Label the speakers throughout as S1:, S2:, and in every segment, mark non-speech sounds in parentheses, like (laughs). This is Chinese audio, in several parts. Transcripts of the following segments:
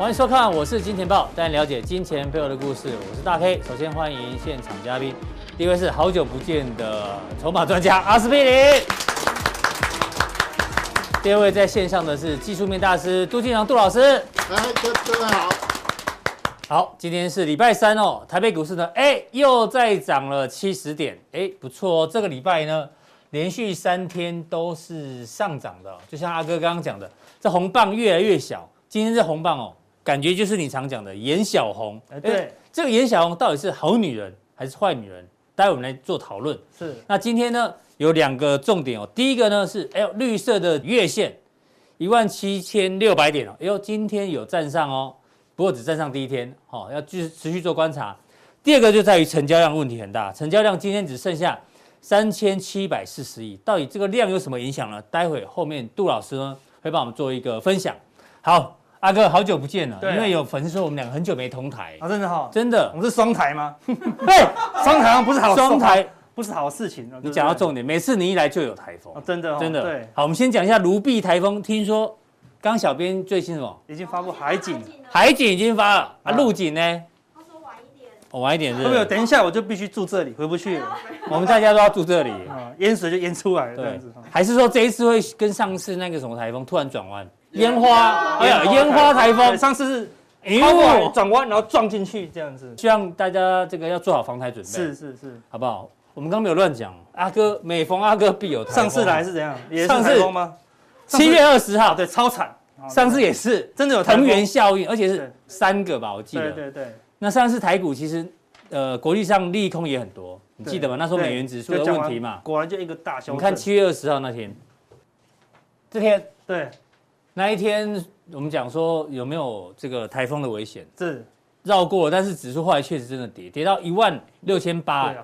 S1: 欢迎收看，我是金钱豹，带你了解金钱背后的故事。我是大 K，首先欢迎现场嘉宾，第一位是好久不见的筹码专家阿司匹林，第二位在线上的是技术面大师杜金阳杜老师。来，
S2: 各各位好。
S1: 好，今天是礼拜三哦，台北股市呢，哎，又再涨了七十点，哎，不错哦，这个礼拜呢，连续三天都是上涨的，就像阿哥刚刚讲的，这红棒越来越小，今天这红棒哦。感觉就是你常讲的颜小红，
S2: 哎，对，
S1: 这个颜小红到底是好女人还是坏女人？待会我们来做讨论。
S2: 是，
S1: 那今天呢有两个重点哦，第一个呢是哎呦绿色的月线一万七千六百点哦，哎呦今天有站上哦，不过只站上第一天，好，要继续持续做观察。第二个就在于成交量问题很大，成交量今天只剩下三千七百四十亿，到底这个量有什么影响呢？待会后面杜老师呢会帮我们做一个分享。好。阿哥，好久不见了。对，因为有粉丝说我们两个很久没同台
S2: 啊，真的哈，
S1: 真的，
S2: 我们是双台吗？(laughs) 对，双台不是好
S1: 双台，
S2: 不是好事情。
S1: 你讲到重点，每次你一来就有台风，
S2: 真的，
S1: 真的。
S2: 对，
S1: 好，我们先讲一下卢碧台风。听说刚小编最新什么？
S2: 已经发布海警，
S1: 海警已经发了啊，陆警呢？
S3: 他说晚一点，
S1: 我晚一点是。
S2: 没有，等一下我就必须住这里，回不去了。(laughs)
S1: 我们大家都要住这里
S2: 啊，淹水就淹出来了。对，
S1: 还是说这一次会跟上次那个什么台风突然转弯？烟花，哎呀，烟花台风，
S2: 上次是超过转弯，然后撞进去这样子。
S1: 希望大家这个要做好防台准备。
S2: 是是是，
S1: 好不好？我们刚刚没有乱讲。阿哥，每逢阿哥必有台风。
S2: 上次来是怎样？也是台风吗？
S1: 七月二十号，
S2: 对，超惨。
S1: 上次也是，真的有藤原效应，而且是三个吧，我记得。
S2: 对对对。
S1: 那上次台股其实，呃，国际上利空也很多，你记得吗？那时候美元指数的问题嘛。
S2: 果然就一个大熊。
S1: 你看七月二十号那天，这天
S2: 对。
S1: 那一天我们讲说有没有这个台风的危险？
S2: 是
S1: 绕过了，但是指数后来确实真的跌，跌到一万六千八，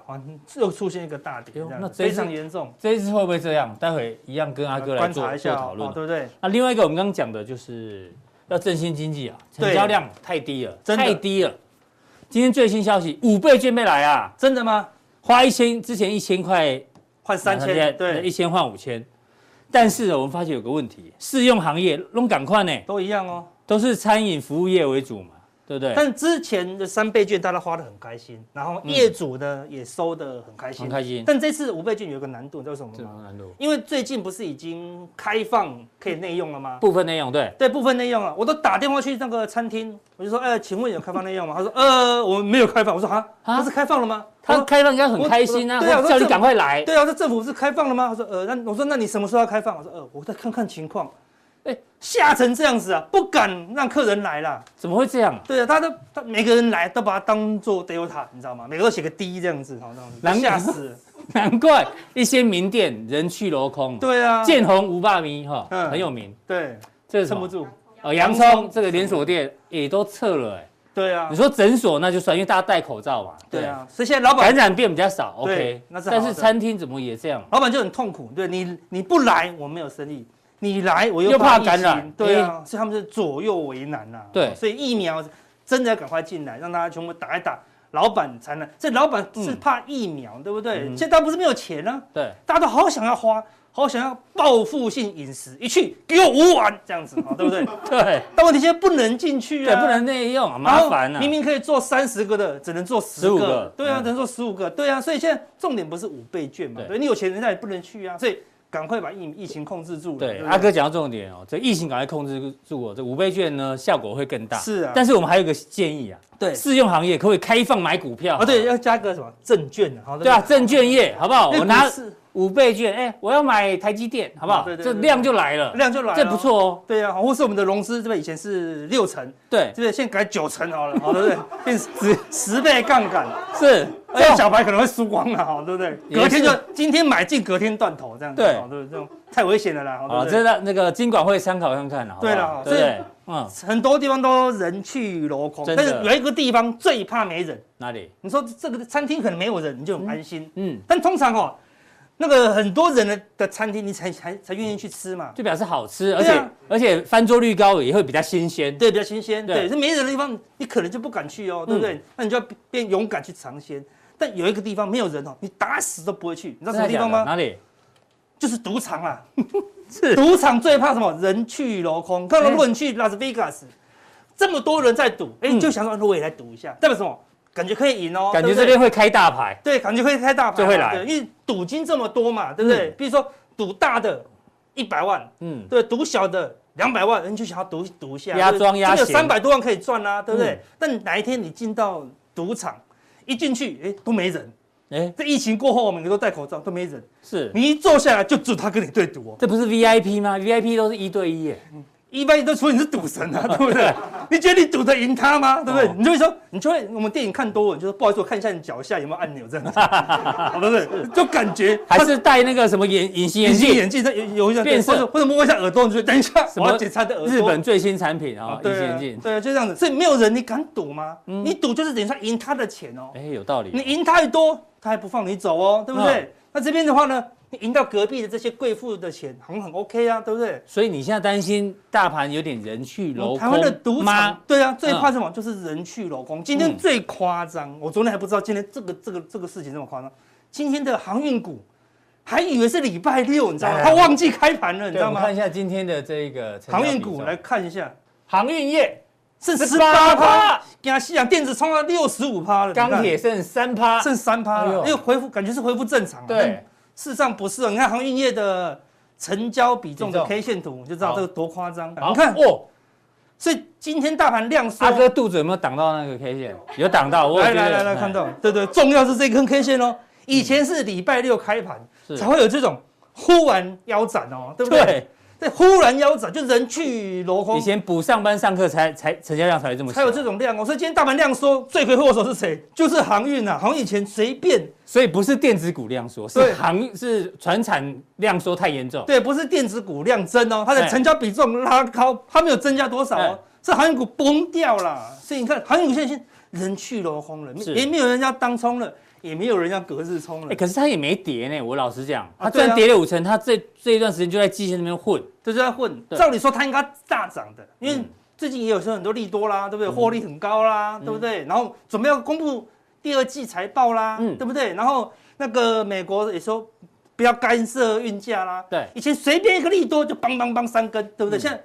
S2: 又出现一个大跌，那非常严重。
S1: 这一次会不会这样？待会一样跟阿哥来做做讨论，
S2: 对不对？
S1: 那另外一个我们刚刚讲的就是要振兴经济啊，成交量太低了，太低了。今天最新消息，五倍券没来啊？
S2: 真的吗？
S1: 花一千之前一千块
S2: 换三千，对，
S1: 一千换五千。但是我们发现有个问题，适用行业弄赶快呢，
S2: 都一样哦，
S1: 都是餐饮服务业为主嘛，对不对？
S2: 但之前的三倍券大家花得很开心，然后业主呢、嗯、也收得很开心，
S1: 很开心。
S2: 但这次五倍券有个难度，你知道什
S1: 么吗？难度？
S2: 因为最近不是已经开放可以内用了吗？
S1: 部分内用，对，
S2: 对，部分内用了。我都打电话去那个餐厅，我就说，哎，请问有开放内用吗？他说，呃，我们没有开放。我说，啊，不是开放了吗？
S1: 他开放应该很开心啊！对啊，叫你赶快来。
S2: 对啊，这政府是开放了吗？他说呃，那我说那你什么时候要开放？我说呃，我再看看情况。哎，吓成这样子啊，不敢让客人来了。
S1: 怎么会这样？
S2: 对啊，他都他每个人来都把它当做 Delta，你知道吗？每个都写个 D 这样子，好这样子，吓死。(laughs)
S1: 难怪一些名店人去楼空。
S2: 对啊，
S1: 见红无霸米哈，很有名。
S2: 对，
S1: 这撑不住。呃，洋葱这个连锁店也都撤了哎。
S2: 对啊，
S1: 你说诊所那就算，因为大家戴口罩嘛。
S2: 对啊，所以现在老板
S1: 感染变比较少，OK。那是。但是餐厅怎么也这样？
S2: 老板就很痛苦，对你你不来我没有生意，你来我又怕感染，对啊，所以他们是左右为难呐。
S1: 对，
S2: 所以疫苗真的要赶快进来，让大家全部打一打，老板才能。这老板是怕疫苗，对不对？现在大家不是没有钱啊，
S1: 对，
S2: 大家都好想要花。好想要报复性饮食，一去给我五碗这样子，(laughs) 对不对？
S1: 对。
S2: 但问题现在不能进去啊，
S1: 不能内用，麻烦啊。
S2: 明明可以做三十个的，只能做十五个。对啊，只能做十五个。对啊，所以现在重点不是五倍券嘛？对，你有钱人家也不能去啊，所以赶快把疫疫情控制住。
S1: 对，阿哥讲到重点哦，这疫情赶快控制住哦，这五倍券呢效果会更大。
S2: 是啊。
S1: 但是我们还有一个建议啊，对，适用行业可不可以开放买股票？
S2: 啊，对，要加个什么证券啊？
S1: 对啊，证券业好不好？我拿。五倍券，哎，我要买台积电，好不好？对对，这量就来了，
S2: 量就来了，
S1: 这不错哦。
S2: 对啊，或是我们的融资，这边以前是六成，
S1: 对，
S2: 这边现在改九成好了，好对不对？变十十倍杠杆，
S1: 是，
S2: 这样小白可能会输光了，哈，对不对？隔天就今天买进，隔天断头这样子，对，对，这种太危险了啦，
S1: 好，这个那个金管会参考看看了，
S2: 对了，所以嗯，很多地方都人去楼空，但是有一个地方最怕没人，
S1: 哪里？
S2: 你说这个餐厅可能没有人，你就很安心，嗯，但通常哦。那个很多人的的餐厅，你才才才愿意去吃嘛，
S1: 就表示好吃，而且而且翻桌率高也会比较新鲜，
S2: 对，比较新鲜，对，这没人的地方，你可能就不敢去哦，对不对？那你就要变勇敢去尝鲜。但有一个地方没有人哦，你打死都不会去，你知道什么地方吗？
S1: 哪里？
S2: 就是赌场啊，(laughs) 是赌场最怕什么？人去楼空。看到如果你去拉斯维加斯，这么多人在赌，哎，就想说我也来赌一下，代表什么？感觉可以赢哦，
S1: 感觉这边会开大牌，
S2: 对，感觉会开大牌
S1: 就会来，
S2: 因为赌金这么多嘛，对不对？比如说赌大的一百万，嗯，对，赌小的两百万，人就想要赌赌一下，
S1: 压庄压闲，
S2: 三百多万可以赚啊，对不对？但哪一天你进到赌场，一进去，哎，都没人，哎，这疫情过后，每个都戴口罩，都没人，
S1: 是。
S2: 你一坐下来就只他跟你对赌哦，
S1: 这不是 VIP 吗？VIP 都是一对一耶。
S2: 一般都说你是赌神啊，(laughs) 对不对？你觉得你赌得赢他吗？对不对？你就会说，你就会我们电影看多了，你就说 (laughs) 不好意思，我看一下你脚下有没有按钮这样子，好不对？就感觉
S1: 还是戴那个什么眼隐形眼镜，
S2: 眼镜有有一下变色，或者摸一下耳朵，你就等一下
S1: 什么检查的耳朵。日本最新产品啊，隐形眼镜，
S2: 对，就这样子。所以没有人，你敢赌吗？你赌就是等于说赢他的钱哦。
S1: 哎，有道理。
S2: 你赢太多，他还不放你走哦，对不对？那这边的话呢？你赢到隔壁的这些贵妇的钱，很很 OK 啊，对不对？
S1: 所以你现在担心大盘有点人去楼空？
S2: 台湾的赌场，对啊，最怕什么？就是人去楼空。今天最夸张，我昨天还不知道今天这个这个这个事情这么夸张。今天的航运股还以为是礼拜六，你知道吗？他忘记开盘了，你知道吗？
S1: 看一下今天的这个
S2: 航运股，来看一下，
S1: 航运业
S2: 剩十八趴，亚细亚电子冲到六十五趴了，
S1: 钢铁剩三趴，
S2: 剩三趴了，因为恢复感觉是恢复正常
S1: 了。对。
S2: 事实上不是哦，你看航运业的成交比重的 K 线图，你就知道这个多夸张。你看哦，所以今天大盘量缩，
S1: 阿哥肚子有没有挡到那个 K 线？有挡到，我
S2: 来来来来看到，对对，重要是这根 K 线哦。以前是礼拜六开盘才会有这种忽然腰斩哦，对不对？这忽然腰斩，就人去楼空。
S1: 以前补上班上课才才成交量才会这么小，
S2: 才有这种量哦。所以今天大盘量缩，罪魁祸首是谁？就是航运啊！航运以前随便，
S1: 所以不是电子股量缩，是航是船产量缩太严重。
S2: 对，不是电子股量增哦，它的成交比重拉高，它没有增加多少哦，是航运股崩掉了。所以你看，航运股现在人去楼空了，也没有人家当冲了。也没有人要隔日冲了，
S1: 哎，可是它也没跌呢。我老实讲，它虽然跌了五成，它这这一段时间就在季线那边混，
S2: 就在混。照理说它应该大涨的，因为最近也有说很多利多啦，对不对？获利很高啦，对不对？然后准备要公布第二季财报啦，对不对？然后那个美国也说不要干涉运价啦，对，以前随便一个利多就邦邦邦三根，对不对？现在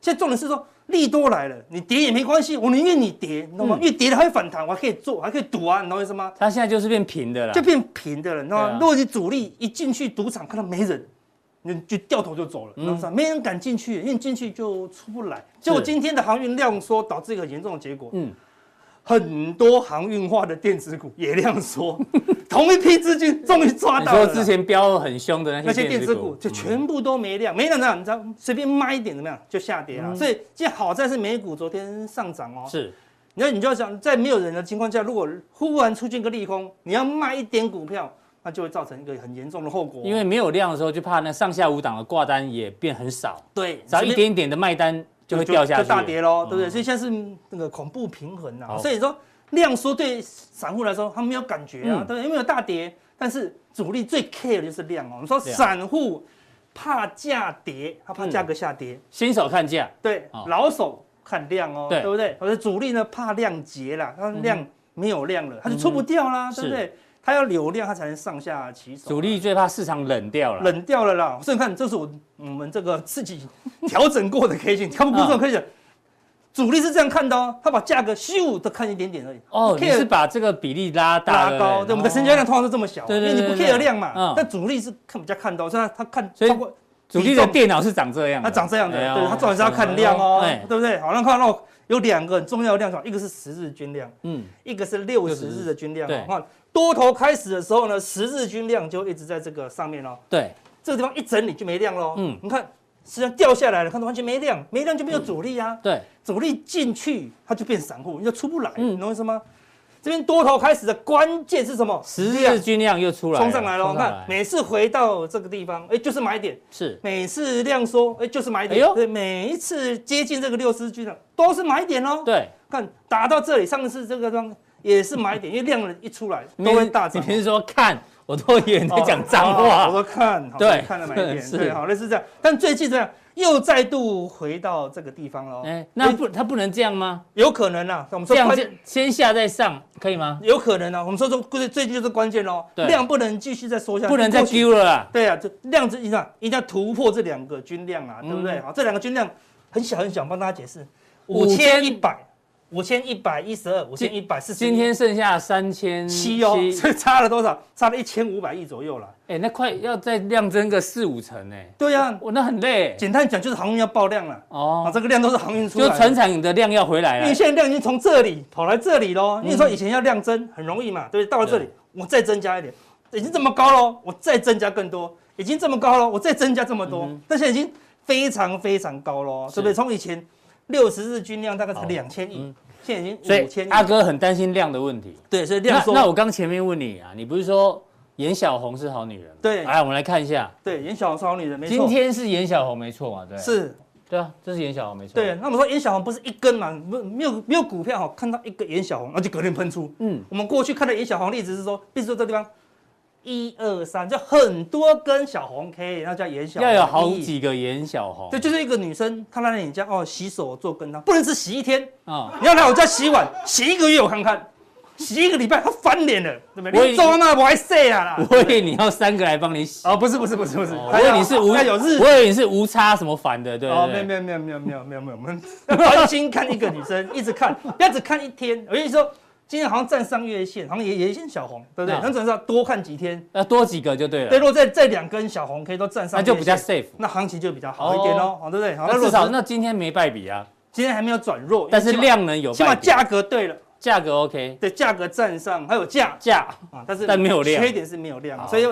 S2: 现在重点是说。利多来了，你跌也没关系，我宁愿你跌，你懂吗？因为跌了还会反弹，我还可以做，还可以赌啊，你懂我意思吗？
S1: 它现在就是变平的了，
S2: 就变平的了，你知道吗？如果你主力一进去赌场看到没人，你就掉头就走了，你知道吗？没人敢进去，因为进去就出不来。结果今天的航运量缩导致一个严重的结果，嗯。很多航运化的电子股也量缩，(laughs) 同一批资金终于抓到
S1: 说之前飙很凶的
S2: 那些电子股，就全部都没量，没量？你知道，随便卖一点怎么样就下跌了。所以，现在好在是美股昨天上涨哦。是，那你就要想，在没有人的情况下，如果忽然出现个利空，你要卖一点股票，那就会造成一个很严重的后果。
S1: 因为没有量的时候，就怕那上下五档的挂单也变很少。
S2: 对，
S1: 只要一点点的卖单。就会掉下去，
S2: 就大跌喽，对不对？所以现在是那个恐怖平衡啊。所以说量缩对散户来说，他没有感觉啊，对不对？因为有大跌，但是主力最 care 的就是量哦。我们说散户怕价跌，他怕价格下跌。
S1: 新手看价，
S2: 对，老手看量哦，对不对？而主力呢怕量结了，他量没有量了，他就出不掉啦，对不对？他要流量，它才能上下其手。
S1: 主力最怕市场冷掉了，
S2: 冷掉了啦。所以你看，这是我我们这个自己调整过的 K 线，他们不是说 K 线，主力是这样看的哦。他把价格咻的看一点点而已。
S1: 哦，你是把这个比例拉大
S2: 拉高，对，我们的成交量通常是这么小，因为你不 care 量嘛。但主力是看比较看到，所以他看超过
S1: 主力的电脑是长这样，
S2: 他长这样的，对，他重点是要看量哦，对不对？好，那看到有两个很重要的量，一个是十日均量，嗯，一个是六十日的均量，对。多头开始的时候呢，十日均量就一直在这个上面哦。对，这个地方一整理就没量喽。嗯，你看，实际上掉下来了，看到完全没量，没量就没有主力啊。对，主力进去它就变散户，你就出不来。嗯，懂我意思吗？这边多头开始的关键是什么？
S1: 十日均量又出来，
S2: 冲上来了。看，每次回到这个地方，哎，就是买点。是，每次量缩，哎，就是买点。对，每一次接近这个六十日均量都是买点哦。对，看打到这里，上次这个地方。也是买点，因为量一出来都会大涨。
S1: 你平时说看，我都以为你在讲脏话。
S2: 我说看，对，看了买点，对，好，类似这样。但最近这样又再度回到这个地方了。哎，
S1: 那不，它不能这样吗？
S2: 有可能啊。我们说
S1: 这样先下再上，可以吗？
S2: 有可能啊。我们说说最最近就是关键喽。量不能继续再缩下去，
S1: 不能再丢了啦。
S2: 对啊，这量子一上一定要突破这两个均量啊，对不对？好，这两个均量很小很小，帮大家解释。五千一百。五千一百一十二，五千一百四十。
S1: 今天剩下三千
S2: 七哦，所以差了多少？差了一千五百亿左右了。
S1: 哎，那快要再量增个四五成哎。
S2: 对呀，
S1: 我那很累。
S2: 简单讲就是航运要爆量了。哦，啊，这个量都是航运出来的。
S1: 就船厂的量要回来了。
S2: 因为现在量已经从这里跑来这里喽。你说以前要量增很容易嘛，对不对？到了这里，我再增加一点，已经这么高喽，我再增加更多，已经这么高了，我再增加这么多，但现在已经非常非常高喽，对不对？从以前六十日均量大概才两千亿。现在已经五千亿，
S1: 阿哥很担心量的问题。
S2: 对，所以量说。
S1: 那我刚前面问你啊，你不是说颜小红是好女人？
S2: 对，
S1: 哎，我们来看一下。
S2: 对，颜小红是好女人，没错。
S1: 今天是颜小红没错嘛？对。
S2: 是，
S1: 对啊，这是颜小红没错。
S2: 对，那我们说颜小红不是一根嘛？没没有没有股票哈，看到一个颜小红，那就隔天喷出。嗯，我们过去看到颜小红例子是说，比如说这地方。一二三，就很多根小红 K，那叫颜小红。
S1: 要有好几个颜小红。
S2: 对，就是一个女生，她来你家哦，洗手做羹汤，不能只洗一天啊！你要来我家洗碗，洗一个月我看看，洗一个礼拜她翻脸了，对不对？你做那我还晒啊啦！
S1: 我以为你要三个来帮你洗。
S2: 哦，不是不是不是不是，
S1: 我以为你是无有日，我以为你是无差什么烦的，对哦，
S2: 没有没有没有没有没有没有没有，我们专心看一个女生，一直看，不要只看一天。我跟你说。今天好像站上月线，好像也也一线小红，对不对？那只能要多看几天，
S1: 要多几个就对了。
S2: 对，如果这这两根小红 K 都站上，
S1: 那就比较 safe，
S2: 那行情就比较好一点哦，好，对不对？
S1: 那至少那今天没败笔啊，
S2: 今天还没有转弱，
S1: 但是量能有，
S2: 起码价格对了，
S1: 价格 OK，
S2: 对，价格站上，还有价。
S1: 价。
S2: 啊，但是
S1: 但没有量，
S2: 缺点是没有量，所以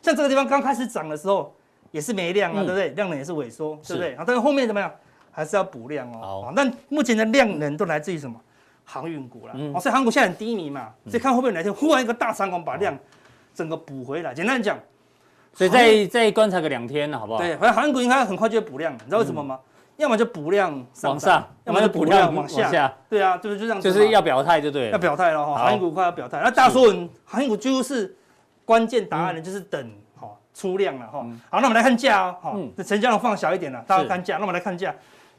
S2: 像这个地方刚开始涨的时候也是没量啊，对不对？量能也是萎缩，对不对？啊，但是后面怎么样，还是要补量哦。好，那目前的量能都来自于什么？航运股了，哦，所以航运股现在很低迷嘛，所以看会不会哪天忽然一个大长红把量整个补回来。简单讲，
S1: 所以再再观察个两天了，好不好？
S2: 对，反正航运股应该很快就会补量，你知道为什么吗？要么就补量
S1: 往上，
S2: 要么就补量往下。对啊，就是就这样，
S1: 就是要表态就对了，
S2: 要表态了哈。航运股快要表态，那大多数人航运股就是关键答案呢，就是等哈出量了哈。好，那我们来看价哦，哈，这成交量放小一点了，大家看价，那我们来看价。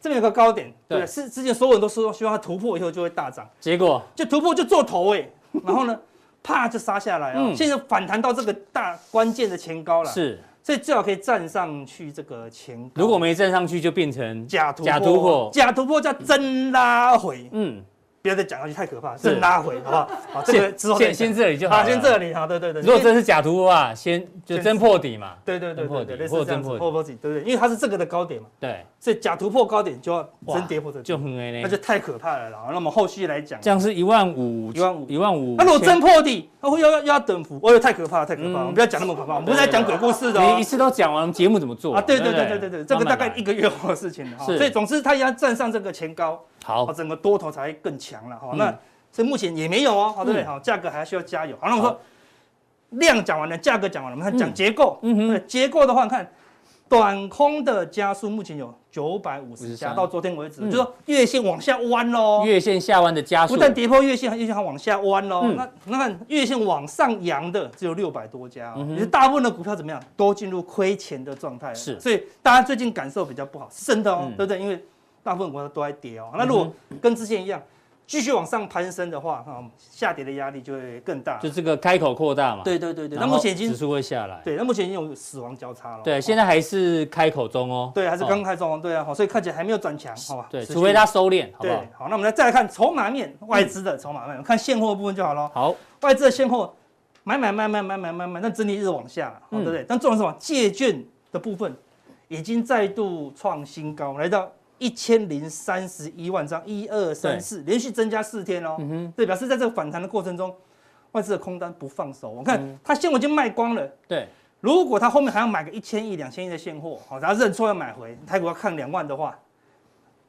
S2: 这边有个高点，对，是之前所有人都说希望它突破以后就会大涨，
S1: 结果？
S2: 就突破就做头哎，(laughs) 然后呢，啪就杀下来啊，现在反弹到这个大关键的前高了，
S1: 是，
S2: 所以最好可以站上去这个前高，
S1: 如果没站上去就变成
S2: 假突破，假突破，假突破叫真拉回，嗯。不要再讲下去，太可怕，先拉回，好不好？好，这个之后
S1: 先先这里就好，
S2: 先这里，好，对对对。
S1: 如果这是假突破啊，先就真破底嘛，
S2: 对对对，
S1: 破底，或真破
S2: 破底，对不对？因为它是这个的高点嘛，
S1: 对，
S2: 所以假突破高点就要真跌破这，
S1: 就很危险，
S2: 那就太可怕了。那么后续来讲，
S1: 这样是一万五，一万五，一万五。
S2: 那如果真破底，那会要要要等幅，哦哟，太可怕了，太可怕了。我们不要讲那么可怕，我们不是在讲鬼故事的。
S1: 你一次都讲完，节目怎么做
S2: 啊？对对对对对对，这个大概一个月后的事情了。所以总之它要站上这个前高，
S1: 好，
S2: 整个多头才会更强了。哈，那。所以目前也没有哦，好对不对？好，价格还需要加油。好，那我说量讲完了，价格讲完了，我们看讲结构。嗯哼，结构的话，看短空的加速目前有九百五十家，到昨天为止，就是说月线往下弯喽。
S1: 月线下弯的加速，
S2: 不但跌破月线，月线还往下弯喽。那那看月线往上扬的只有六百多家，也是大部分的股票怎么样，都进入亏钱的状态。
S1: 是，
S2: 所以大家最近感受比较不好，是真的哦，对不对？因为大部分股票都在跌哦。那如果跟之前一样。继续往上攀升的话，哈，下跌的压力就会更大。
S1: 就这个开口扩大嘛。
S2: 对对对对。那目前已经
S1: 指数会下来。
S2: 对，那目前已经有死亡交叉了。
S1: 对，现在还是开口中哦。
S2: 对，还是刚开中。对啊，好，所以看起来还没有转强，好吧？
S1: 对，除非它收敛，好不好？
S2: 好，那我们来再来看筹码面，外资的筹码面，看现货部分就好了。
S1: 好，
S2: 外资的现货买买买买买买买买，那整体一直往下，对不对？但重要是什么？借券的部分已经再度创新高，来到。一千零三十一万张，一二三四，连续增加四天哦。嗯哼，对，表示在这个反弹的过程中，外资的空单不放手。我看他现货已经卖光了。
S1: 对，
S2: 如果他后面还要买个一千亿、两千亿的现货，好，然后认错要买回，台股要看两万的话，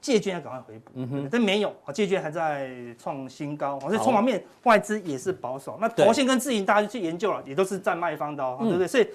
S2: 借券要赶快回补。嗯哼，但没有，借券还在创新高。所以筹码面外资也是保守。那投信跟自营大家去研究了，也都是在卖方的哦，对不对？所以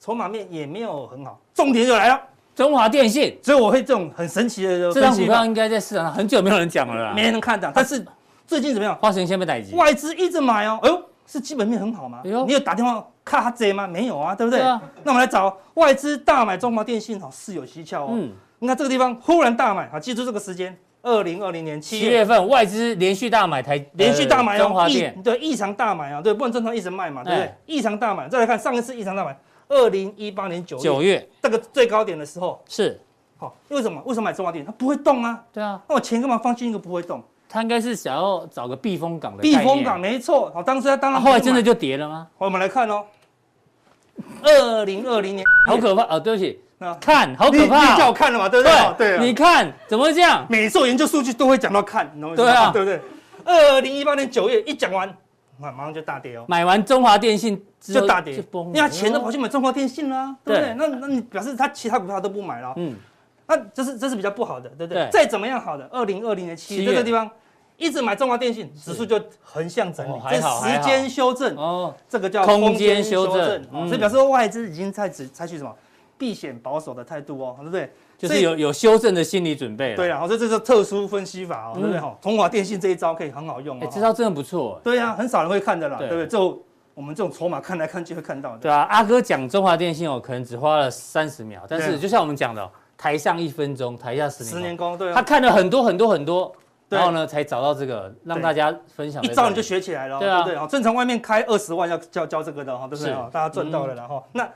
S2: 筹码面也没有很好。重点就来了。
S1: 中华电信，
S2: 所以我会这种很神奇的
S1: 这张股票应该在市场上很久没有人讲了啦，
S2: 没人看到。但是最近怎么样？
S1: 花神先被逮击，
S2: 外资一直买哦。哎呦，是基本面很好吗？哎呦，你有打电话卡他贼吗？没有啊，对不对？那我们来找外资大买中华电信，好，事有蹊跷哦。嗯，你看这个地方忽然大买，好，记住这个时间，二零二零年七月
S1: 份，外资连续大买台，
S2: 连续大买中华电，对，异常大买啊，对，不能正常一直卖嘛，对不对？异常大买，再来看上一次异常大买，二零一八年九月，
S1: 九月
S2: 这个最高点的时候
S1: 是。
S2: 好，为什么？为什么买中华电？它不会动啊。
S1: 对啊，
S2: 那我钱干嘛放进一个不会动？
S1: 他应该是想要找个避风港的。
S2: 避风港没错。好，当时他当然。
S1: 后来真的就跌了吗？
S2: 我们来看哦。二零二零年，
S1: 好可怕啊！对不起，那看好可怕。
S2: 你叫我看了嘛？对不对？对。
S1: 你看怎么会这样？
S2: 每次研究数据都会讲到看，
S1: 对啊，
S2: 对不对？二零一八年九月一讲完，马马上就大跌哦。
S1: 买完中华电信
S2: 就大跌，因为他钱都跑去买中华电信了，对不对？那那你表示他其他股票都不买了，嗯。那这是这是比较不好的，对不对？再怎么样好的，二零二零年七月。这个地方一直买中华电信，指数就横向整理，这时间修正哦，这个叫空间修正，所以表示外资已经在采采取什么避险保守的态度哦，对不对？
S1: 就是有有修正的心理准备。
S2: 对啊，所以这是特殊分析法哦，对不对？哈，中华电信这一招可以很好用，
S1: 哎，这招真的不错。
S2: 对啊，很少人会看的啦，对不对？就我们这种筹码看来看去会看到的。
S1: 对啊，阿哥讲中华电信哦，可能只花了三十秒，但是就像我们讲的。台上一分钟，台下十年。
S2: 十年功，对。
S1: 他看了很多很多很多，然后呢，才找到这个让大家分享。
S2: 一招你就学起来了，对不对？正常外面开二十万要交交这个的哈，对不对？大家赚到了然后，那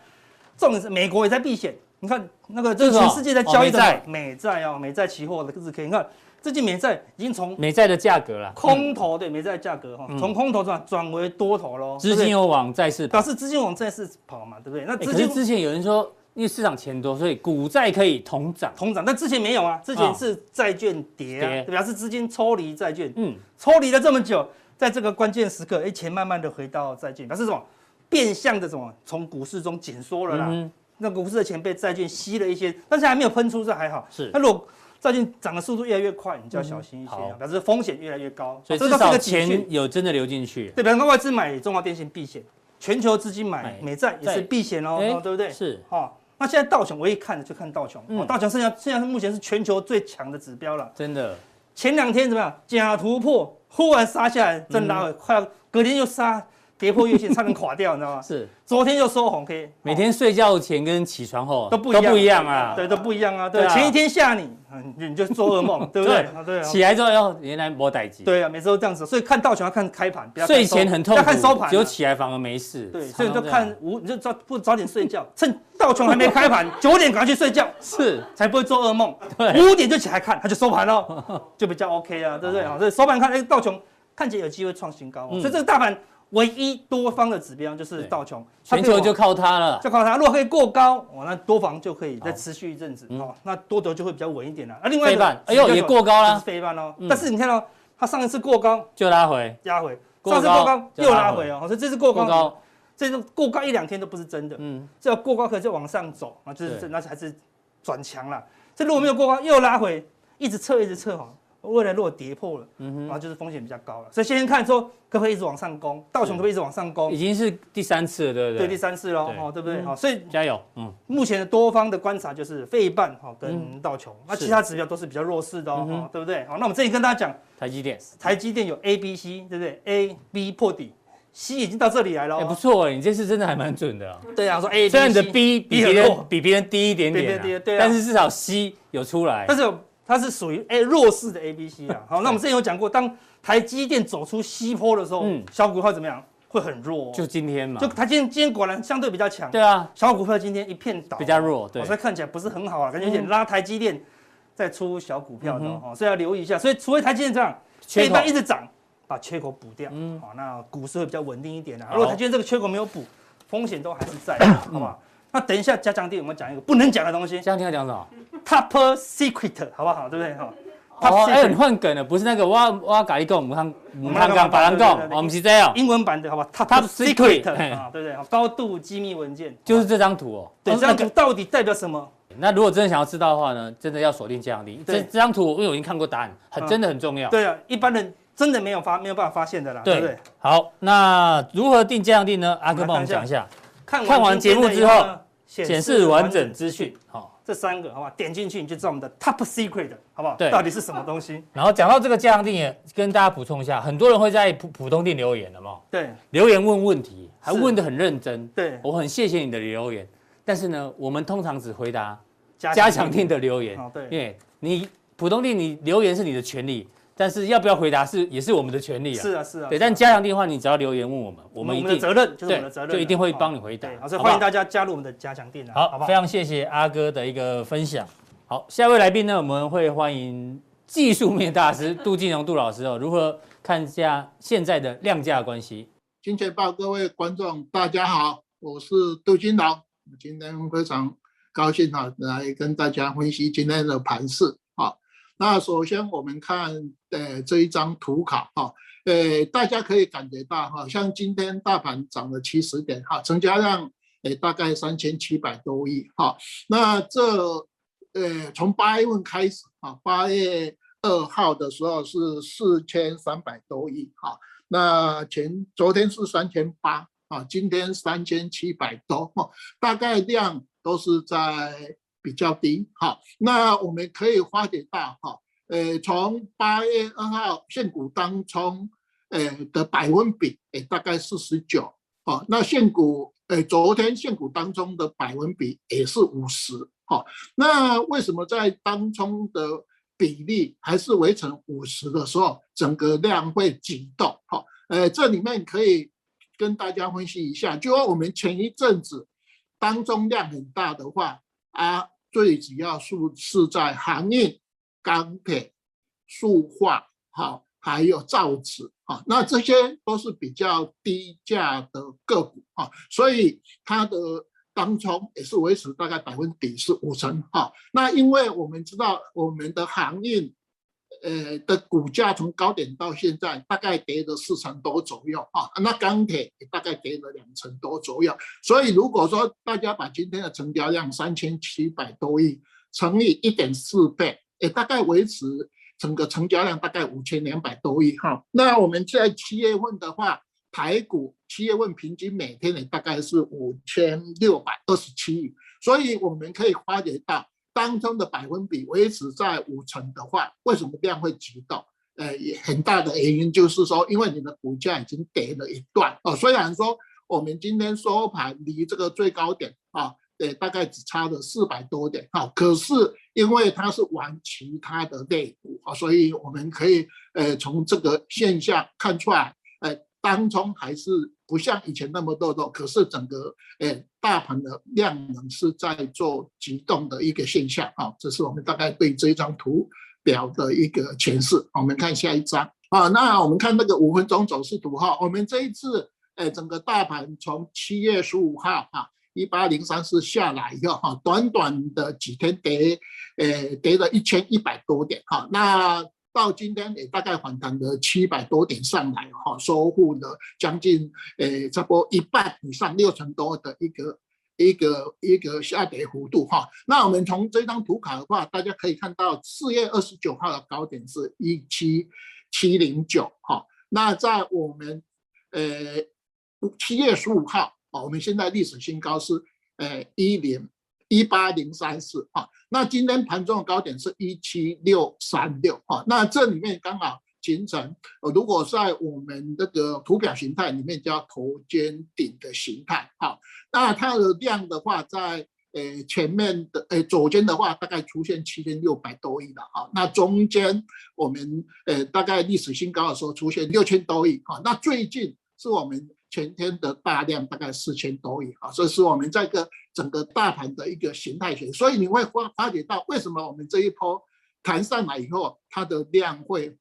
S2: 重点是美国也在避险。你看那个，这是全世界在交易的美债哦，美债期货的日 K。你看最近美债已经从
S1: 美债的价格了，
S2: 空头对美债价格哈，从空头转转为多头喽。
S1: 资金又往债市，
S2: 表示资金往债市跑嘛，对不对？
S1: 那资金之前有人说。因为市场钱多，所以股债可以同涨
S2: 同涨，但之前没有啊，之前是债券跌啊，表示资金抽离债券，嗯，抽离了这么久，在这个关键时刻，哎，钱慢慢的回到债券，表示什么？变相的什么？从股市中紧缩了啦，那股市的钱被债券吸了一些，但是还没有喷出，这还好。是，那如果债券涨的速度越来越快，你就要小心一些，表示风险越来越高。
S1: 所以至少钱有真的流进去。
S2: 对，比方说外资买中华电信避险，全球资金买美债也是避险哦，对不对？是，哈。那现在道琼，我一看就看道琼，嗯、道琼剩下现在目前是全球最强的指标了。
S1: 真的，
S2: 前两天怎么样？假突破，忽然杀下来，真拉回，快要隔天又杀。跌破月线，差点垮掉，你知道吗？(laughs) 是，昨天就收红 K。
S1: 每天睡觉前跟起床后都不一样，都不一样啊。
S2: 对，都不一样啊。对，前一天吓你，你就做噩梦，(laughs) 对不对？对。
S1: 起来之后，哟，原来没代志。
S2: 对啊，每次都这样子，所以看道琼要看开盘，
S1: 睡前很痛苦，
S2: 要看收盘，
S1: 只有起来反而没事。
S2: 对，所以你就看五，你就早不早点睡觉，(laughs) 趁道琼还没开盘，九点赶快去睡觉，是，才不会做噩梦。对，五点就起来看，它就收盘了，就比较 OK 啊，对不对？好，所以收盘看，哎，道琼看起来有机会创新高，所以这个大盘。唯一多方的指标就是道琼，
S1: 全球就靠它了，
S2: 就靠它。如果可以过高，哦，那多方就可以再持续一阵子，哦，那多头就会比较稳一点了。啊，另外一个，
S1: 哎呦，也过高了，
S2: 是费半哦。但是你看到它上一次过高
S1: 就拉回，
S2: 压回，上次过高又拉回哦，所以这次过高，这次过高一两天都不是真的，嗯，这要过高可以再往上走啊，就是那还是转强了。这如果没有过高又拉回，一直测一直测哈。未来如果跌破了，嗯哼，然后就是风险比较高了，所以先先看说可不可以一直往上攻，道琼可不可以一直往上攻？
S1: 已经是第三次了，对不对？
S2: 对，第三次喽，哦，对不对？好，所以
S1: 加油，嗯，
S2: 目前的多方的观察就是费半哈跟道琼，那其他指标都是比较弱势的哦，对不对？好，那我们这里跟大家讲
S1: 台积电，
S2: 台积电有 A、B、C，对不对？A、B 破底，C 已经到这里来了，
S1: 也不错哎，你这次真的还蛮准的。
S2: 对啊，说 A，
S1: 虽然你的 B 比别人比别人低一点点，对，但是至少 C 有出来，
S2: 但是。它是属于 A 弱势的 A B C 啊，(laughs) 好，那我们之前有讲过，当台积电走出西坡的时候，嗯，小股票怎么样？会很弱。
S1: 就今天嘛，
S2: 就它今天今天果然相对比较强。
S1: 对啊，
S2: 小股票今天一片倒，
S1: 比较弱，对，
S2: 所以看起来不是很好啊，感觉有点拉台积电再出小股票的哦，所以要留意一下。所以除非台积电这样，缺口一直涨，把缺口补掉，嗯，好，那股市会比较稳定一点啊。如果台积电这个缺口没有补，风险都还是在，好不好？那等一下加强錠我们讲一个不能讲的东西。
S1: 加强錠要讲什么
S2: ？Top Secret，好不好？对不对？哈。
S1: 哦，哎，你换梗了，不是那个挖挖咖喱贡，我们看我们看看别人讲，我们是这样。
S2: 英文版的好吧？Top Secret 啊，对不对？高度机密文件
S1: 就是这张图哦。
S2: 对，这张图到底代表什么？
S1: 那如果真的想要知道的话呢，真的要锁定加强錠。这这张图，因为我已经看过答案，很真的很重要。
S2: 对啊，一般人真的没有发没有办法发现的啦，对不对？
S1: 好，那如何定加强錠呢？阿哥帮我们讲一下。看完节目之后，显示完整资讯。好。
S2: 这三个好不好？点进去你就知道我们的 top secret 好不好？对，到底是什么东西？
S1: 然后讲到这个加强錠，也跟大家补充一下，很多人会在普普通店留言的嘛。
S2: 对，
S1: 留言问问题，还问得很认真。对，我很谢谢你的留言，但是呢，我们通常只回答加强錠的留言。对，因为你普通店你留言是你的权利。但是要不要回答是也是我们的权利啊。
S2: 是啊是啊。
S1: 对，但加强电的话，你只要留言问我们，我们一定
S2: 责任就是我们的责任，
S1: 就一定会帮你回答。
S2: 好，所以欢迎大家加入我们的加强电啊。
S1: 好，非常谢谢阿哥的一个分享。好，下一位来宾呢，我们会欢迎技术面大师杜金龙杜老师哦，如何看一下现在的量价关系？
S3: 金钱报各位观众大家好，我是杜金龙，今天非常高兴哈，来跟大家分析今天的盘势。那首先我们看呃这一张图卡哈。呃，大家可以感觉到哈，像今天大盘涨了七十点哈，成交量诶大概三千七百多亿哈。那这呃从八月份开始啊，八月二号的时候是四千三百多亿哈。那前昨天是三千八啊，今天三千七百多，大概量都是在比较低哈。那我们可以发觉到哈。呃，从八月二号现股当冲，呃的百分比，诶大概四十九，哦，那现股，呃昨天现股当中的百分比也是五十，哦，那为什么在当冲的比例还是维持五十的时候，整个量会急动，哈，呃，这里面可以跟大家分析一下，就说我们前一阵子当冲量很大的话，啊，最主要是是在航运。钢铁、塑化，好，还有造纸，啊，那这些都是比较低价的个股，啊，所以它的当中也是维持大概百分比是五成，哈。那因为我们知道我们的航运，呃的股价从高点到现在大概跌了四成多左右，啊，那钢铁也大概跌了两成多左右，所以如果说大家把今天的成交量三千七百多亿乘以一点四倍。也大概维持整个成交量大概五千两百多亿哈。那我们在七月份的话，台股七月份平均每天也大概是五千六百二十七亿，所以我们可以发觉到当中的百分比维持在五成的话，为什么量会急动？呃，很大的原因就是说，因为你的股价已经跌了一段哦。虽然说我们今天收盘离这个最高点啊。对，大概只差了四百多点，啊，可是因为它是玩其他的类股啊，所以我们可以呃从这个现象看出来，呃，当中还是不像以前那么多多，可是整个诶大盘的量能是在做急动的一个现象啊，这是我们大概对这一张图表的一个诠释。我们看下一张啊，那我们看那个五分钟走势图哈，我们这一次诶整个大盘从七月十五号啊。一八零三四下来以后哈，短短的几天跌，呃，跌了一千一百多点哈。那到今天也大概反弹了七百多点上来哈，收复了将近诶差不多一半以上六成多的一个一个一个下跌幅度哈。那我们从这张图卡的话，大家可以看到四月二十九号的高点是一七七零九哈。那在我们呃七月十五号。哦，我们现在历史新高是，呃，一零一八零三四哈。那今天盘中的高点是一七六三六哈。那这里面刚好形成，呃，如果在我们这个图表形态里面叫头肩顶的形态，哈，那它的量的话，在呃前面的呃左肩的话，大概出现七千六百多亿了啊。那中间我们呃大概历史新高的时候出现六千多亿哈。那最近是我们。前天的大量大概四千多亿啊，这是我们这个整个大盘的一个形态学，所以你会发发觉到为什么我们这一波弹上来以后，它的量会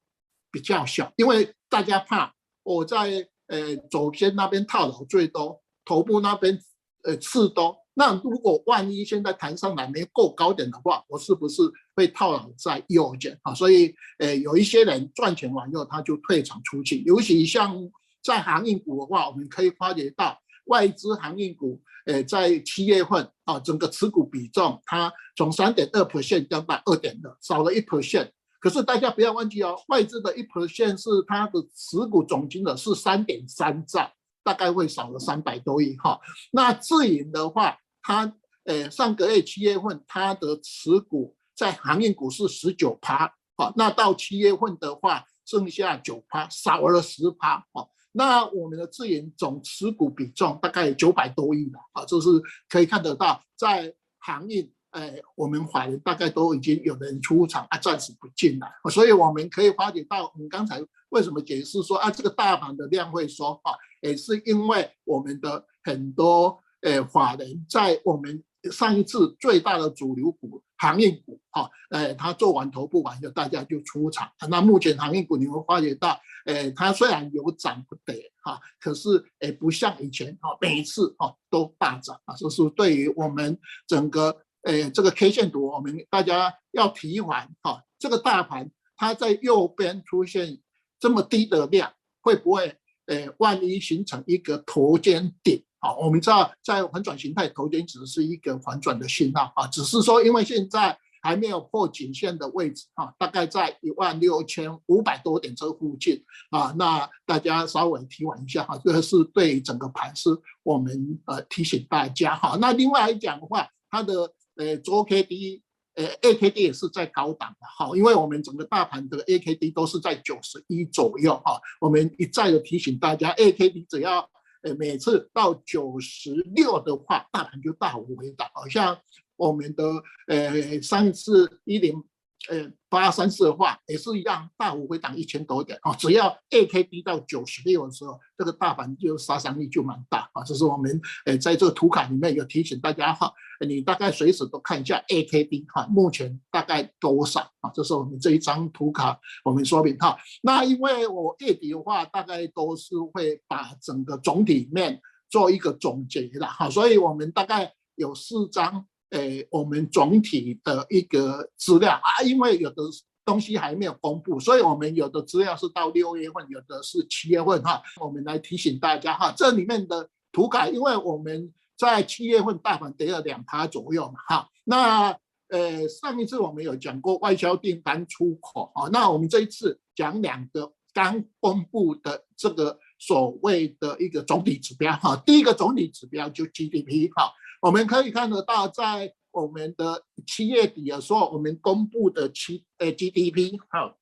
S3: 比较小，因为大家怕我在呃左肩那边套牢最多，头部那边呃次多，那如果万一现在弹上来没够高点的话，我是不是会套牢在右肩啊？所以呃有一些人赚钱完以后他就退场出去，尤其像。在航运股的话，我们可以发觉到外资航运股，诶，在七月份啊，整个持股比重它从三点二 percent 降到二点二，少了一 percent。可是大家不要忘记哦，外资的一 percent 是它的持股总金额是三点三兆，大概会少了三百多亿哈。那自营的话，它诶上个月七月份它的持股在航运股是十九趴，好，那到七月份的话剩下九趴，少了十趴，哦。那我们的自营总持股比重大概九百多亿吧啊，就是可以看得到，在航运，呃，我们法人大概都已经有人出场啊，暂时不进来，所以我们可以发觉到，我们刚才为什么解释说啊，这个大盘的量会缩啊，也是因为我们的很多呃法人在我们上一次最大的主流股航运股哈，呃，它做完头部完就大家就出场。那目前航运股你会发觉到，呃，它虽然有涨不跌哈，可是呃不像以前哈，每一次哈都大涨啊。这是对于我们整个呃这个 K 线图，我们大家要提防哈，这个大盘它在右边出现这么低的量，会不会呃万一形成一个头肩顶？好，我们知道在反转形态头肩只是一个反转的信号啊，只是说因为现在还没有破颈线的位置啊，大概在一万六千五百多点这附近啊，那大家稍微提稳一下哈，这个是对整个盘是我们呃提醒大家哈。那另外来讲的话，它的呃周 K D 呃 A K D 也是在高档的哈，因为我们整个大盘的 A K D 都是在九十一左右哈，我们一再的提醒大家 A K D 只要。呃，每次到九十六的话，大盘就大幅回档，好像我们的呃上一次一零呃八三四的话，也是一样大幅回档一千多点啊。只要 A K D 到九十六的时候，这个大盘就杀伤力就蛮大啊。这是我们呃在这个图卡里面有提醒大家哈。你大概随时都看一下 AKD 哈，目前大概多少啊？这是我们这一张图卡，我们说明哈。那因为我月底的话，大概都是会把整个总体面做一个总结的哈，所以我们大概有四张诶，我们总体的一个资料啊，因为有的东西还没有公布，所以我们有的资料是到六月份，有的是七月份哈。我们来提醒大家哈，这里面的图卡，因为我们。在七月份，大盘跌了两趴左右嘛，哈，那呃上一次我们有讲过外销订单出口啊，那我们这一次讲两个刚公布的这个所谓的一个总体指标哈，第一个总体指标就 GDP 哈，我们可以看得到，在我们的七月底的时候，我们公布的七呃 GDP 哈，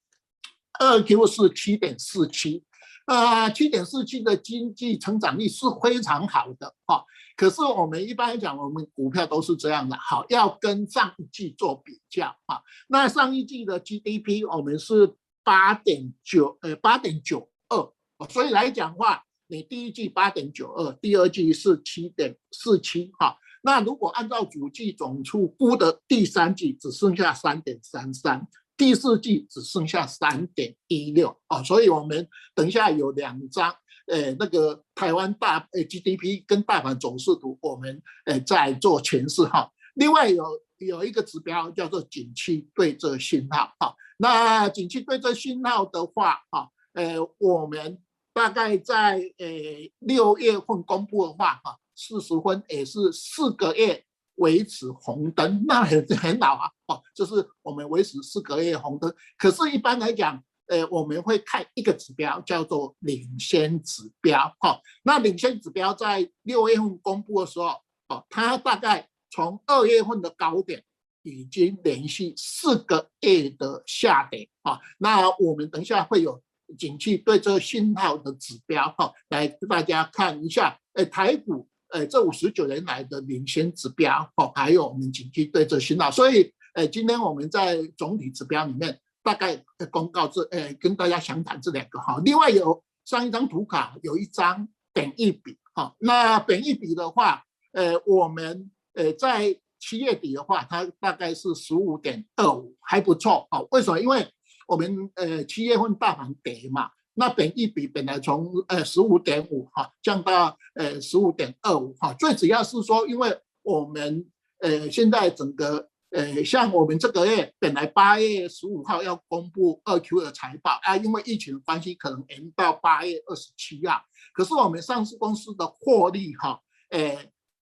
S3: 二 Q 是七点四七。啊，七点四七的经济成长率是非常好的哈，可是我们一般来讲，我们股票都是这样的，好，要跟上一季做比较哈。那上一季的 GDP 我们是八点九，呃，八点九二，所以来讲的话，你第一季八点九二，第二季是七点四七哈。那如果按照主计总处估的，第三季只剩下三点三三。第四季只剩下三点一六啊，所以我们等一下有两张，呃，那个台湾大呃 GDP 跟大盘走势图，我们呃在做诠释哈。另外有有一个指标叫做景气对策信号哈，那景气对这信号的话哈，呃，我们大概在呃六月份公布的话哈，四十分也是四个月。维持红灯，那很很好啊，哦，就是我们维持四个月红灯。可是，一般来讲，呃，我们会看一个指标，叫做领先指标，哈。那领先指标在六月份公布的时候，哦，它大概从二月份的高点已经连续四个月的下跌，啊。那我们等一下会有景气对这个信号的指标，哈，来大家看一下，呃，台股。呃，这五十九年来的领先指标哦，还有我们景气对策信号，所以，呃，今天我们在总体指标里面大概公告这，呃，跟大家详谈这两个哈。另外有上一张图卡有一张本益比哈，那本益比的话，呃，我们呃在七月底的话，它大概是十五点二五，还不错哦。为什么？因为我们呃七月份大盘跌嘛。那本一比本来从呃十五点五哈降到呃十五点二五哈，最主要是说，因为我们呃现在整个呃像我们这个月本来八月十五号要公布二 Q 的财报啊，因为疫情的关系可能延到八月二十七啊，可是我们上市公司的获利哈，呃。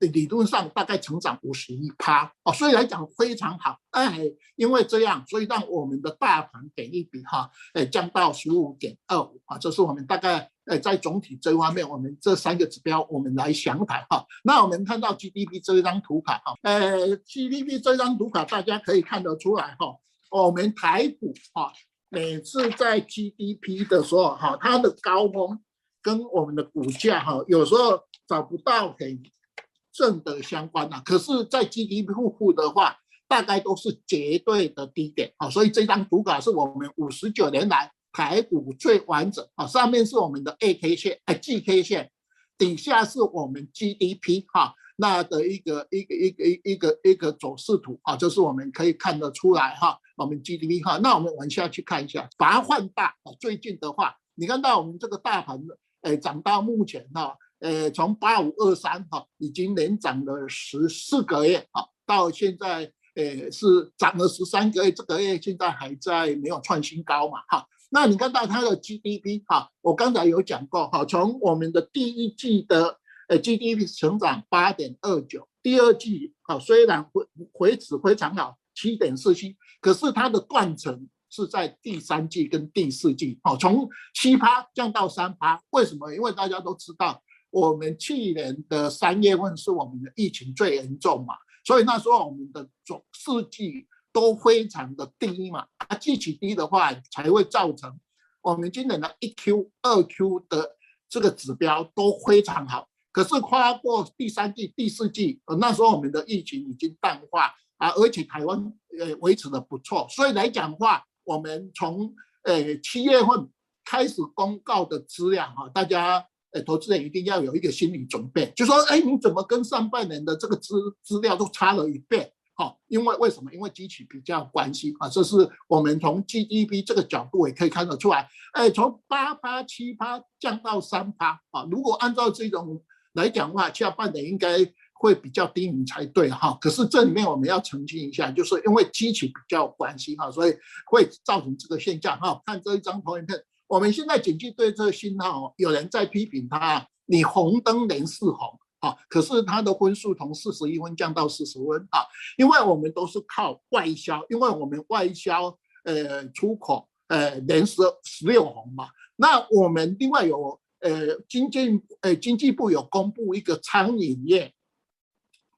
S3: 理论上大概成长五十一趴哦，所以来讲非常好哎，因为这样，所以让我们的大盘给一笔哈，哎降到十五点二五啊，这是我们大概呃在总体这方面，我们这三个指标我们来详谈哈。那我们看到 GDP 这一张图卡哈，呃 GDP 这张图卡大家可以看得出来哈，我们台股哈每次在 GDP 的时候哈，它的高峰跟我们的股价哈有时候找不到很。正的相关呐，可是，在 GDP 户的话，大概都是绝对的低点啊，所以这张图卡是我们五十九年来台股最完整啊，上面是我们的 A K 线，哎 G K 线，底下是我们 GDP 哈，那的一个一个一个一个一个走势图啊，就是我们可以看得出来哈，我们 GDP 哈，那我们往下去看一下，把它放大啊，最近的话，你看到我们这个大盘的诶涨到目前哈，诶从八五二三哈，已经连涨了十四个月啊，到现在诶是涨了十三个月，这个月现在还在没有创新高嘛哈。那你看到它的 GDP 哈，我刚才有讲过哈，从我们的第一季的呃 GDP 成长八点二九，第二季啊虽然回回止非常好七点四七，可是它的断层是在第三季跟第四季，好从七趴降到三趴，为什么？因为大家都知道，我们去年的三月份是我们的疫情最严重嘛，所以那时候我们的总四季。都非常的低嘛，啊，基期低的话，才会造成我们今年的一 Q、二 Q 的这个指标都非常好。可是跨过第三季、第四季，呃，那时候我们的疫情已经淡化啊，而且台湾呃维持的不错，所以来讲的话，我们从呃七月份开始公告的资料哈，大家呃投资人一定要有一个心理准备，就说哎，你怎么跟上半年的这个资资料都差了一倍？好，因为为什么？因为基期比较关系啊，这是我们从 GDP 这个角度也可以看得出来。哎，从八趴七趴降到三趴啊，如果按照这种来讲的话，下半年应该会比较低迷才对哈。可是这里面我们要澄清一下，就是因为基期比较关系哈，所以会造成这个现象哈。看这一张投影片，我们现在景气对这个信号，有人在批评它，你红灯连四红。啊，可是它的分数从四十一分降到四十分啊，因为我们都是靠外销，因为我们外销呃出口呃连十十六红嘛，那我们另外有呃经济呃经济部有公布一个餐饮业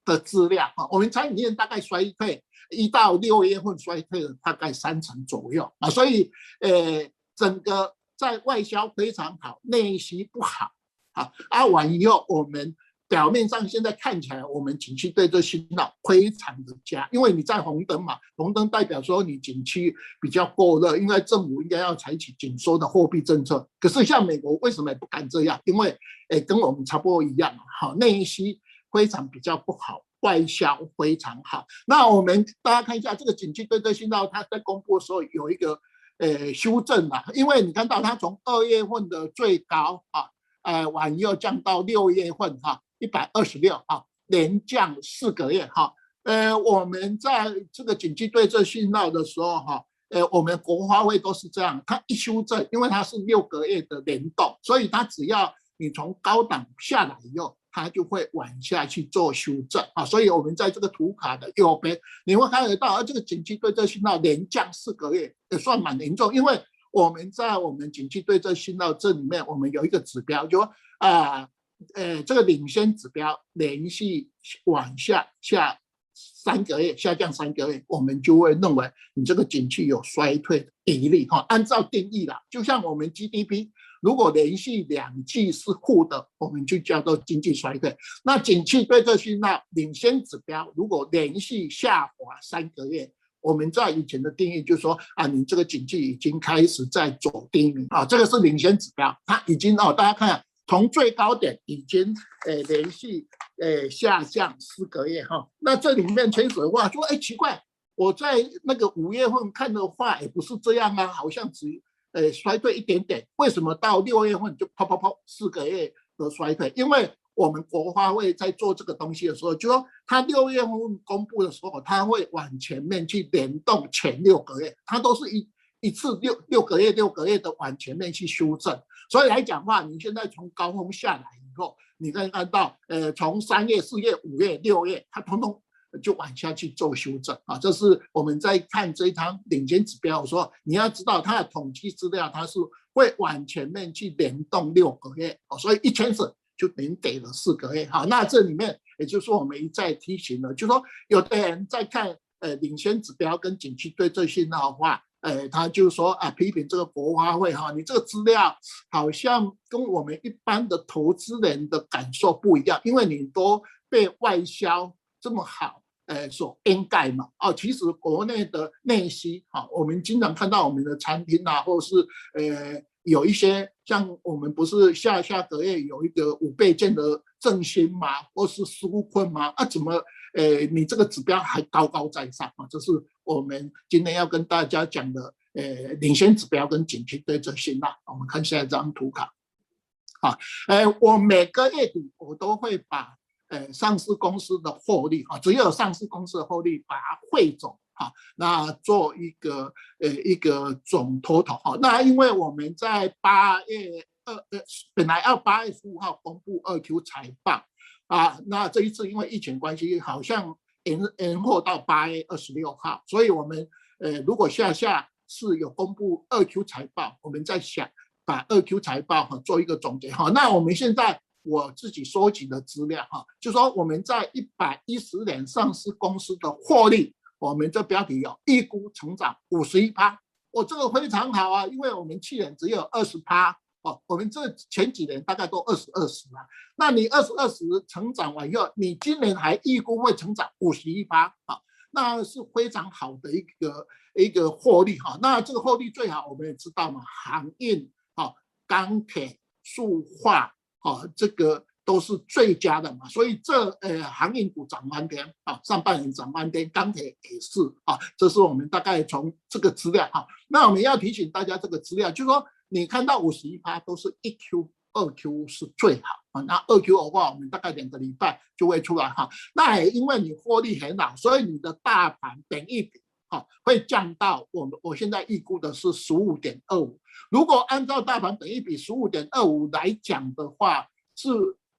S3: 的资料啊，我们餐饮业大概衰退一到六月份衰退了大概三成左右啊，所以呃整个在外销非常好，内需不好啊，啊完以后我们。表面上现在看起来，我们景气对这信号非常的佳，因为你在红灯嘛，红灯代表说你景气比较过热，应该政府应该要采取紧缩的货币政策。可是像美国为什么也不敢这样？因为诶跟我们差不多一样，好，内需非常比较不好，外销非常好。那我们大家看一下这个景气对这信号，它在公布的时候有一个诶修正啊，因为你看到它从二月份的最高啊，呃，往右降到六月份哈。一百二十六啊，连降四个月哈。呃，我们在这个紧急对策信号的时候哈，呃，我们国花会都是这样，它一修正，因为它是六个月的联动，所以它只要你从高档下来以后，它就会往下去做修正啊。所以我们在这个图卡的右边，你会看得到，啊，这个景气对这信号连降四个月也算蛮严重，因为我们在我们景气对这信号这里面，我们有一个指标，就啊。呃，这个领先指标连续往下下三个月，下降三个月，我们就会认为你这个景气有衰退的疑虑哈。按照定义啦，就像我们 GDP 如果连续两季是负的，我们就叫做经济衰退。那景气对策信号领先指标如果连续下滑三个月，我们在以前的定义就是说啊，你这个景气已经开始在走低迷啊，这个是领先指标，它已经哦，大家看。从最高点已经诶连续诶下降四个月哈，那这里面潜水话说哎奇怪，我在那个五月份看的话也不是这样啊，好像只诶衰退一点点，为什么到六月份就砰砰砰四个月的衰退？因为我们国发会在做这个东西的时候，就说他六月份公布的时候，他会往前面去联动前六个月，他都是一。一次六六个月六个月的往前面去修正，所以来讲话，你现在从高峰下来以后，你可以看到，呃，从三月、四月、五月、六月，它统统就往下去做修正啊。这是我们在看这一张领先指标，我说你要知道它的统计资料，它是会往前面去联动六个月哦，所以一千四就连给了四个月。好，那这里面也就是说我们一再提醒了，就说有的人在看呃领先指标跟景气对这信号的话。呃，他就说啊，批评这个国花会哈，你这个资料好像跟我们一般的投资人的感受不一样，因为你都被外销这么好，呃，所掩盖嘛。哦，其实国内的内需哈，我们经常看到我们的产品啊，或是呃有一些像我们不是下下个月有一个五倍券的振兴吗？或是纾困吗？啊，怎么诶你这个指标还高高在上啊？这是我们今天要跟大家讲的诶领先指标跟景气对策信号。我们看下一张图卡。啊，诶我每个月底我都会把呃上市公司的获利啊，只有上市公司的获利把它汇总。好，那做一个呃一个总 total 哈，那因为我们在八月二呃本来要八月十五号公布二 Q 财报啊，那这一次因为疫情关系，好像延延后到八月二十六号，所以我们呃如果下下是有公布二 Q 财报，我们在想把二 Q 财报哈做一个总结哈，那我们现在我自己收集的资料哈，就说我们在一百一十年上市公司的获利。我们这标题有预估成长五十一趴，我这个非常好啊，因为我们去年只有二十趴哦，我们这前几年大概都二十二十了，那你二十二十成长完以后，你今年还预估会成长五十一趴啊，那是非常好的一个一个获利哈，那这个获利最好我们也知道嘛，航运啊、钢铁、塑化啊这个。都是最佳的嘛，所以这呃航运股涨翻天啊，上半年涨翻天，钢铁也是啊，这是我们大概从这个资料哈。那我们要提醒大家，这个资料就是说，你看到五十一趴都是一 Q、二 Q 是最好啊。那二 Q 的话，我们大概两个礼拜就会出来哈。那也因为你获利很好，所以你的大盘本益比哈会降到我们我现在预估的是十五点二五。如果按照大盘本一比十五点二五来讲的话，是。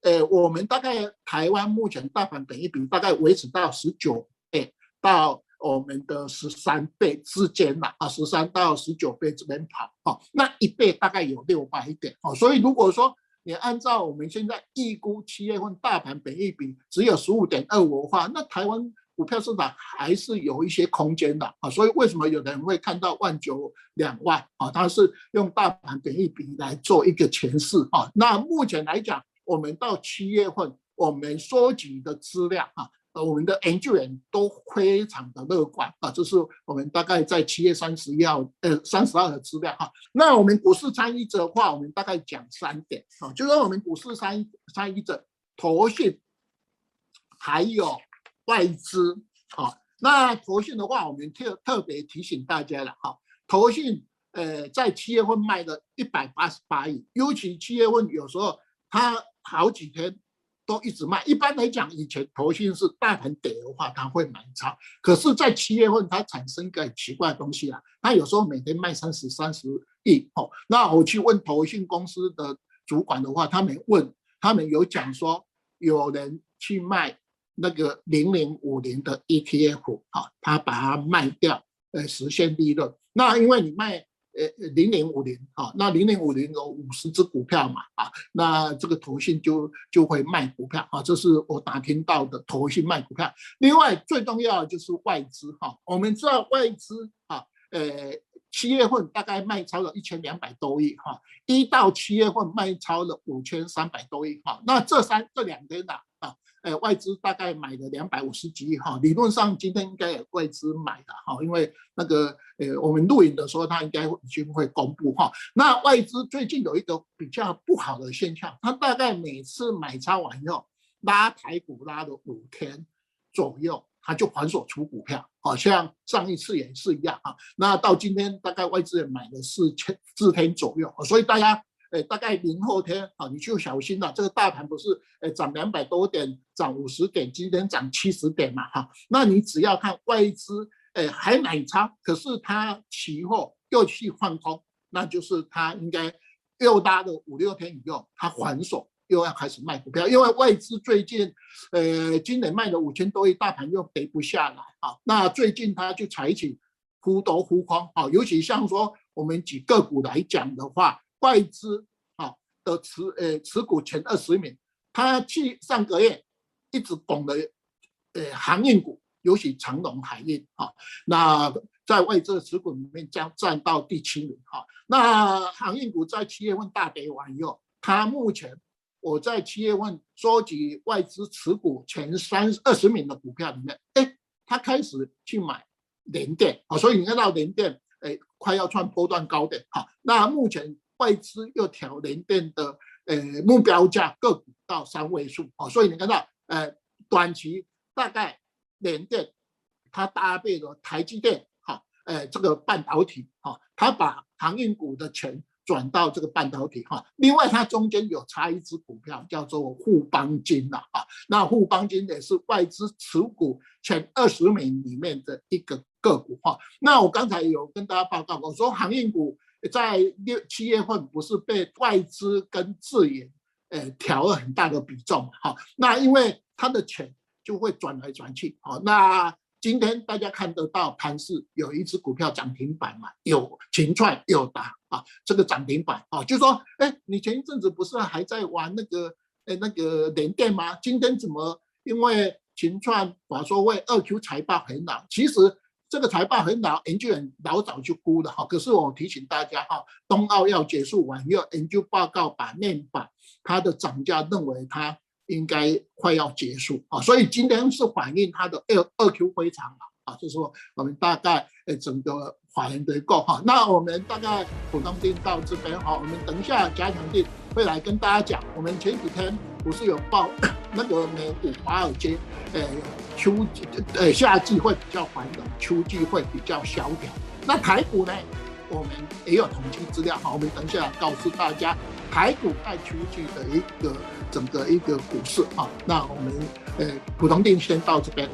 S3: 呃，我们大概台湾目前大盘本一比大概维持到十九倍到我们的十三倍之间嘛，啊，十三到十九倍这边跑，啊，那一倍大概有六百一点，哦，所以如果说你按照我们现在预估七月份大盘本益比只有十五点二五的话，那台湾股票市场还是有一些空间的，啊，所以为什么有人会看到万九两万，啊，它是用大盘本益比来做一个诠释，啊，那目前来讲。我们到七月份，我们收集的资料啊，我们的研究员都非常的乐观啊，这是我们大概在七月三十一号，呃，三十号的资料哈。那我们股市参与者的话，我们大概讲三点啊，就是我们股市参参与者，投信还有外资啊。那投信的话，我们特特别提醒大家了哈，投信呃在七月份卖了一百八十八亿，尤其七月份有时候它。好几天都一直卖。一般来讲，以前投信是大盘跌的话，他会买超。可是，在七月份，它产生个奇怪的东西啊，它有时候每天卖三十、三十亿。哦，那我去问投信公司的主管的话，他们问，他们有讲说，有人去卖那个零零五零的 ETF，哈，他把它卖掉，呃，实现利润。那因为你卖。呃，零零五零啊，那零零五零有五十只股票嘛啊，那这个投信就就会卖股票啊，这是我打听到的投信卖股票。另外最重要的就是外资哈，我们知道外资啊，呃，七月份大概卖超了一千两百多亿哈，一到七月份卖超了五千三百多亿哈，那这三这两天呐啊。啊呃，外资大概买了两百五十几亿哈，理论上今天应该有外资买的哈，因为那个呃，我们录影的时候，它应该已经会公布哈。那外资最近有一个比较不好的现象，它大概每次买超完以后，拉台股拉了五天左右，它就还手出股票，好像上一次也是一样啊。那到今天大概外资也买了四千四天左右，所以大家。哎，大概明后天啊，你就小心了。这个大盘不是哎涨两百多点，涨五十点，今天涨七十点嘛哈。那你只要看外资哎还买超，可是它期货又去放空，那就是它应该又拉了五六天以后，它还手又要开始卖股票，因为外资最近呃今年卖了五千多亿，大盘又跌不下来啊。那最近它就采取忽多忽空啊，尤其像说我们举个股来讲的话。外资啊的持呃持股前二十名，他去上个月一直拱的呃航运股，尤其长龙海运啊，那在外资的持股里面将占到第七名哈。那航运股在七月份大跌完以后，它目前我在七月份收集外资持股前三二十名的股票里面，哎，他开始去买联电啊，所以你看到联电哎快要创波段高点哈。那目前。外资又调联电的呃目标价个股到三位数哦，所以你看到呃短期大概联电它搭配了台积电哈，呃这个半导体哈，它把航运股的钱。转到这个半导体哈，另外它中间有插一支股票叫做富邦金呐啊，那富邦金也是外资持股前二十名里面的一个个股哈。那我刚才有跟大家报告，我说航运股在六七月份不是被外资跟自研呃调了很大的比重哈，那因为它的钱就会转来转去好，那。今天大家看得到盘势有一只股票涨停板嘛？有秦创有达啊，这个涨停板啊，就说，哎，你前一阵子不是还在玩那个，哎，那个联电吗？今天怎么？因为秦创法说会二 Q 财报很好，其实这个财报很老，研究员老早就估了哈。可是我提醒大家哈，冬奥要结束完，要研究报告版面板它的涨价认为它。应该快要结束啊，所以今天是反映它的二二 Q 非常好啊，就是说我们大概呃整个法人的够哈，那我们大概普通錠到这边哈，我们等一下加强錠会来跟大家讲，我们前几天不是有报 (coughs) 那个美股华尔街，呃秋季呃夏季会比较繁荣，秋季会比较萧条，那台股呢，我们也有统计资料哈，我们等一下告诉大家台股在秋季的一个。整个一个股市啊，那我们呃普通錠先到这边。